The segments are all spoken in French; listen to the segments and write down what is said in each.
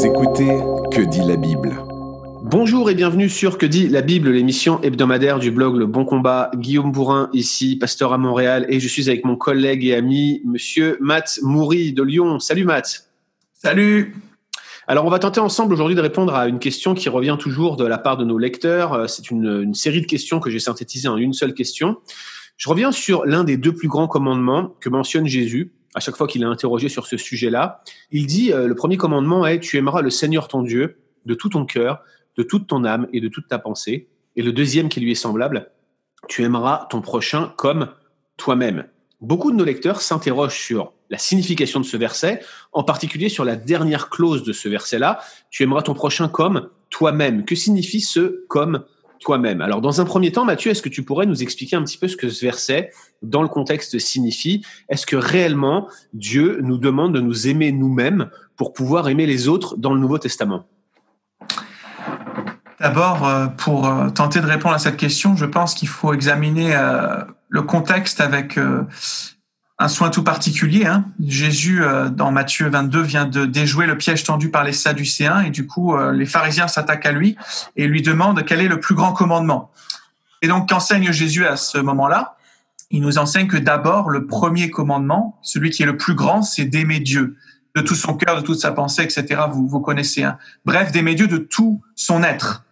Vous écoutez Que dit la Bible Bonjour et bienvenue sur Que dit la Bible, l'émission hebdomadaire du blog Le Bon Combat. Guillaume Bourrin ici, pasteur à Montréal, et je suis avec mon collègue et ami, monsieur Matt Moury de Lyon. Salut Matt. Salut. Alors, on va tenter ensemble aujourd'hui de répondre à une question qui revient toujours de la part de nos lecteurs. Euh, c'est une, une série de questions que j'ai synthétisées en une seule question. Je reviens sur l'un des deux plus grands commandements que mentionne Jésus à chaque fois qu'il est interrogé sur ce sujet-là. Il dit, euh, le premier commandement est, tu aimeras le Seigneur ton Dieu de tout ton cœur, de toute ton âme et de toute ta pensée. Et le deuxième qui lui est semblable, tu aimeras ton prochain comme toi-même. Beaucoup de nos lecteurs s'interrogent sur la signification de ce verset, en particulier sur la dernière clause de ce verset-là, tu aimeras ton prochain comme toi-même. Que signifie ce comme toi-même. Alors, dans un premier temps, Mathieu, est-ce que tu pourrais nous expliquer un petit peu ce que ce verset, dans le contexte, signifie? Est-ce que réellement Dieu nous demande de nous aimer nous-mêmes pour pouvoir aimer les autres dans le Nouveau Testament? D'abord, euh, pour euh, tenter de répondre à cette question, je pense qu'il faut examiner euh, le contexte avec un soin tout particulier. Hein. Jésus, euh, dans Matthieu 22, vient de déjouer le piège tendu par les Sadducéens et du coup, euh, les pharisiens s'attaquent à lui et lui demandent quel est le plus grand commandement. Et donc, qu'enseigne Jésus à ce moment-là? Il nous enseigne que d'abord, le premier commandement, celui qui est le plus grand, c'est d'aimer Dieu de tout son cœur, de toute sa pensée, etc. Vous, vous connaissez. Hein. Bref, d'aimer Dieu de tout son être.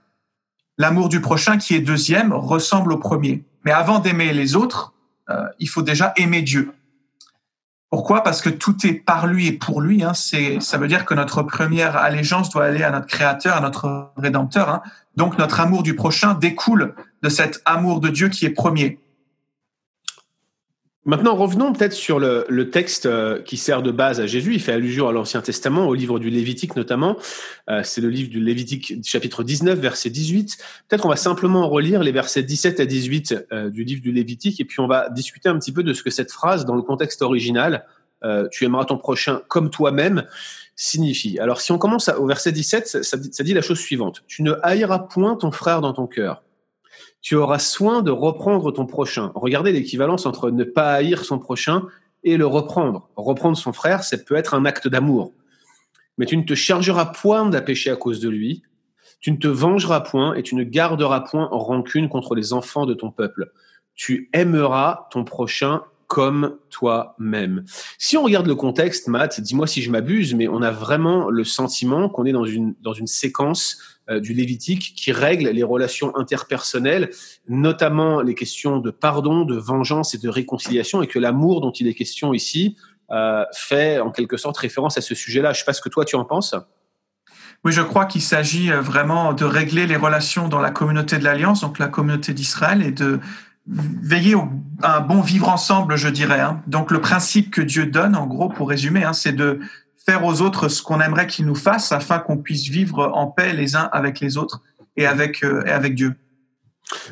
L'amour du prochain, qui est deuxième, ressemble au premier. Mais avant d'aimer les autres, euh, il faut déjà aimer Dieu. Pourquoi? Parce que tout est par lui et pour lui. Hein. C'est, ça veut dire que notre première allégeance doit aller à notre Créateur, à notre Rédempteur. Hein. Donc notre amour du prochain découle de cet amour de Dieu qui est premier. Maintenant, revenons peut-être sur le, le, texte euh, qui sert de base à Jésus. Il fait allusion à l'Ancien Testament, au livre du Lévitique notamment. Euh, c'est le livre du Lévitique chapitre 19, verset 18. Peut-être on va simplement relire les versets 17 à 18 euh, du livre du Lévitique et puis on va discuter un petit peu de ce que cette phrase, dans le contexte original, euh, tu aimeras ton prochain comme toi-même, signifie. Alors si on commence au verset 17, ça, ça dit la chose suivante. Tu ne haïras point ton frère dans ton cœur tu auras soin de reprendre ton prochain. Regardez l'équivalence entre ne pas haïr son prochain et le reprendre. Reprendre son frère, ça peut être un acte d'amour. Mais tu ne te chargeras point péché à cause de lui, tu ne te vengeras point et tu ne garderas point en rancune contre les enfants de ton peuple. Tu aimeras ton prochain comme toi-même. Si on regarde le contexte, Matt, dis-moi si je m'abuse, mais on a vraiment le sentiment qu'on est dans une, dans une séquence du Lévitique qui règle les relations interpersonnelles, notamment les questions de pardon, de vengeance et de réconciliation, et que l'amour dont il est question ici euh, fait en quelque sorte référence à ce sujet-là. Je ne sais pas ce que toi tu en penses. Oui, je crois qu'il s'agit euh, vraiment de régler les relations dans la communauté de l'Alliance, donc la communauté d'Israël, et de veiller à un bon vivre ensemble, je dirais. Hein. Donc le principe que Dieu donne, en gros, pour résumer, hein, c'est de faire aux autres ce qu'on aimerait qu'ils nous fassent afin qu'on puisse vivre en paix les uns avec les autres et avec, euh, et avec Dieu.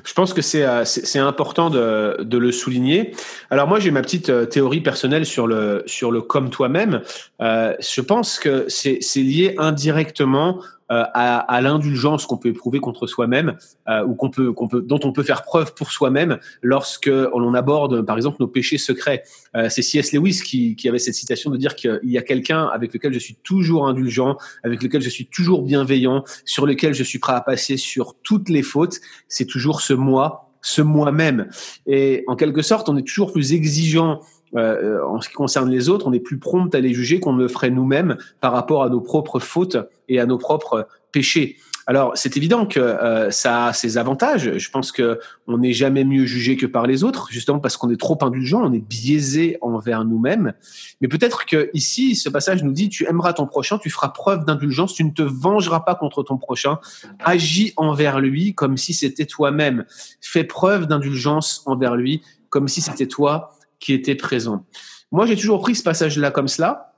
Je pense que c'est euh, c'est important de, de, le souligner. Alors moi j'ai ma petite euh, théorie personnelle sur le sur le comme toi-même. Je pense que c'est lié indirectement euh, à, à l'indulgence qu'on peut éprouver contre soi-même euh, ou qu'on peut, qu'on peut, dont on peut faire preuve pour soi-même lorsque on aborde, par exemple, nos péchés secrets. Euh, c'est C.S. Lewis qui, qui avait cette citation de dire qu'il y a quelqu'un avec lequel je suis toujours indulgent, avec lequel je suis toujours bienveillant, sur lequel je suis prêt à passer sur toutes les fautes. C'est toujours ce moi, ce moi-même. Et en quelque sorte, on est toujours plus exigeant euh, en ce qui concerne les autres, on est plus prompt à les juger qu'on ne le ferait nous-mêmes par rapport à nos propres fautes et à nos propres péchés. Alors, c'est évident que euh, ça a ses avantages. Je pense que on n'est jamais mieux jugé que par les autres, justement parce qu'on est trop indulgent, on est biaisé envers nous-mêmes. Mais peut-être que ici, ce passage nous dit tu aimeras ton prochain, tu feras preuve d'indulgence, tu ne te vengeras pas contre ton prochain, agis envers lui comme si c'était toi-même. Fais preuve d'indulgence envers lui comme si c'était toi qui était présent. Moi, j'ai toujours pris ce passage-là comme cela.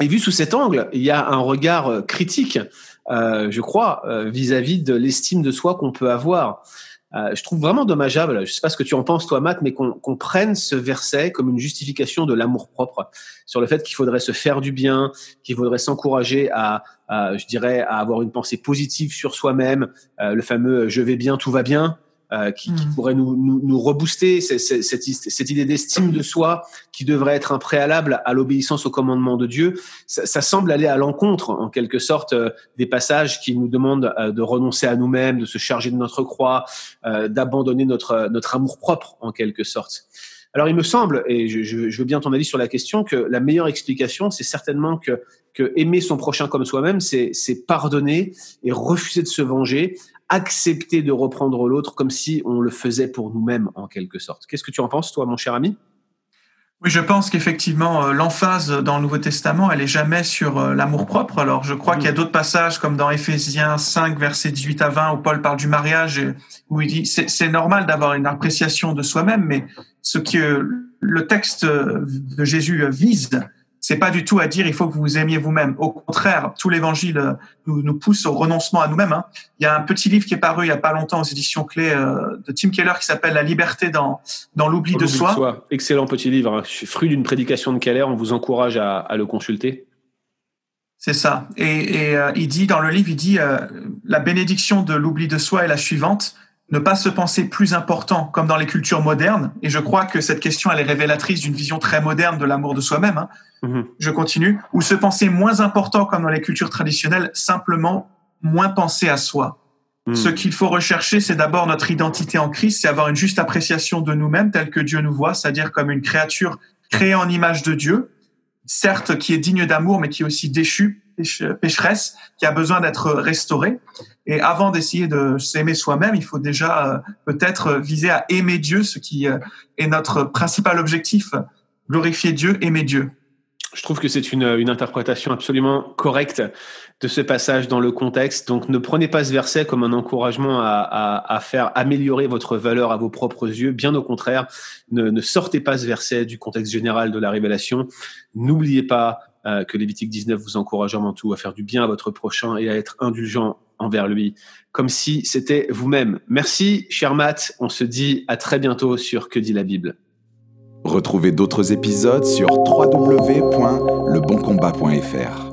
Et vu sous cet angle, il y a un regard euh, critique, euh, je crois, euh, vis-à-vis de l'estime de soi qu'on peut avoir. Euh, je trouve vraiment dommageable, je ne sais pas ce que tu en penses toi Matt, mais qu'on prenne ce verset comme une justification de l'amour propre, sur le fait qu'il faudrait se faire du bien, qu'il faudrait s'encourager à, à, je dirais, à avoir une pensée positive sur soi-même, euh, le fameux « je vais bien, tout va bien », euh, qui, qui, hmm. pourrait nous, nous, nous rebooster, cette, cette, cette idée d'estime de soi qui devrait être un préalable à l'obéissance au commandement de Dieu, ça, ça semble aller à l'encontre, en quelque sorte, euh, des passages qui nous demandent euh, de renoncer à nous-mêmes, de se charger de notre croix, euh, d'abandonner notre, notre amour propre, en quelque sorte. Alors, il me semble, et je, veux bien ton avis sur la question, que la meilleure explication, c'est certainement que, que aimer son prochain comme soi-même, c'est pardonner et refuser de se venger, accepter de reprendre l'autre comme si on le faisait pour nous-mêmes, en quelque sorte. Qu'est-ce que tu en penses, toi, mon cher ami? Oui, je pense qu'effectivement, euh, l'emphase dans le Nouveau Testament, elle est jamais sur euh, l'amour propre. Alors, je crois qu'il y a d'autres passages, comme dans Éphésiens 5, versets 18 à 20, où Paul parle du mariage, où il dit c'est normal d'avoir une appréciation de soi-même, mais ce que le texte de Jésus vise, c'est pas du tout à dire il faut que vous vous aimiez vous-même. Au contraire, tout l'évangile nous, nous, pousse au renoncement à nous-mêmes. Hein. Il y a un petit livre qui est paru il y a pas longtemps aux éditions clés euh, de Tim Keller qui s'appelle La liberté dans, dans l'oubli de, soi. Excellent petit livre. Hein. Fruit d'une prédication de Keller. On vous encourage à, à le consulter. C'est ça. Et, et euh, il dit dans le livre, il dit euh, la bénédiction de l'oubli de soi est la suivante ne pas se penser plus important comme dans les cultures modernes. Et je crois que cette question, elle est révélatrice d'une vision très moderne de l'amour de soi-même. Hein. Mhm. Je continue. Ou se penser moins important comme dans les cultures traditionnelles, simplement moins penser à soi. Mhm. Ce qu'il faut rechercher, c'est d'abord notre identité en Christ, c'est avoir une juste appréciation de nous-mêmes telle que Dieu nous voit, c'est-à-dire comme une créature créée en image de Dieu, certes qui est digne d'amour, mais qui est aussi déchue, pécheresse, qui a besoin d'être restaurée. Et avant d'essayer de s'aimer soi-même, il faut déjà euh, peut-être viser à aimer Dieu, ce qui euh, est notre principal objectif, glorifier Dieu, aimer Dieu. Je trouve que c'est une, interprétation absolument correcte de ce passage dans le contexte. Donc ne prenez pas ce verset comme un encouragement à, faire améliorer votre valeur à vos propres yeux. Bien au contraire, ne, sortez pas ce verset du contexte général de la révélation. N'oubliez pas euh, que Lévitique 19 vous encourage avant tout à faire du bien à votre prochain et à être indulgent envers lui, comme si c'était vous-même. Merci, cher Matt. On se dit à très bientôt sur Que dit la Bible. Retrouvez d'autres épisodes sur www.leboncombat.fr.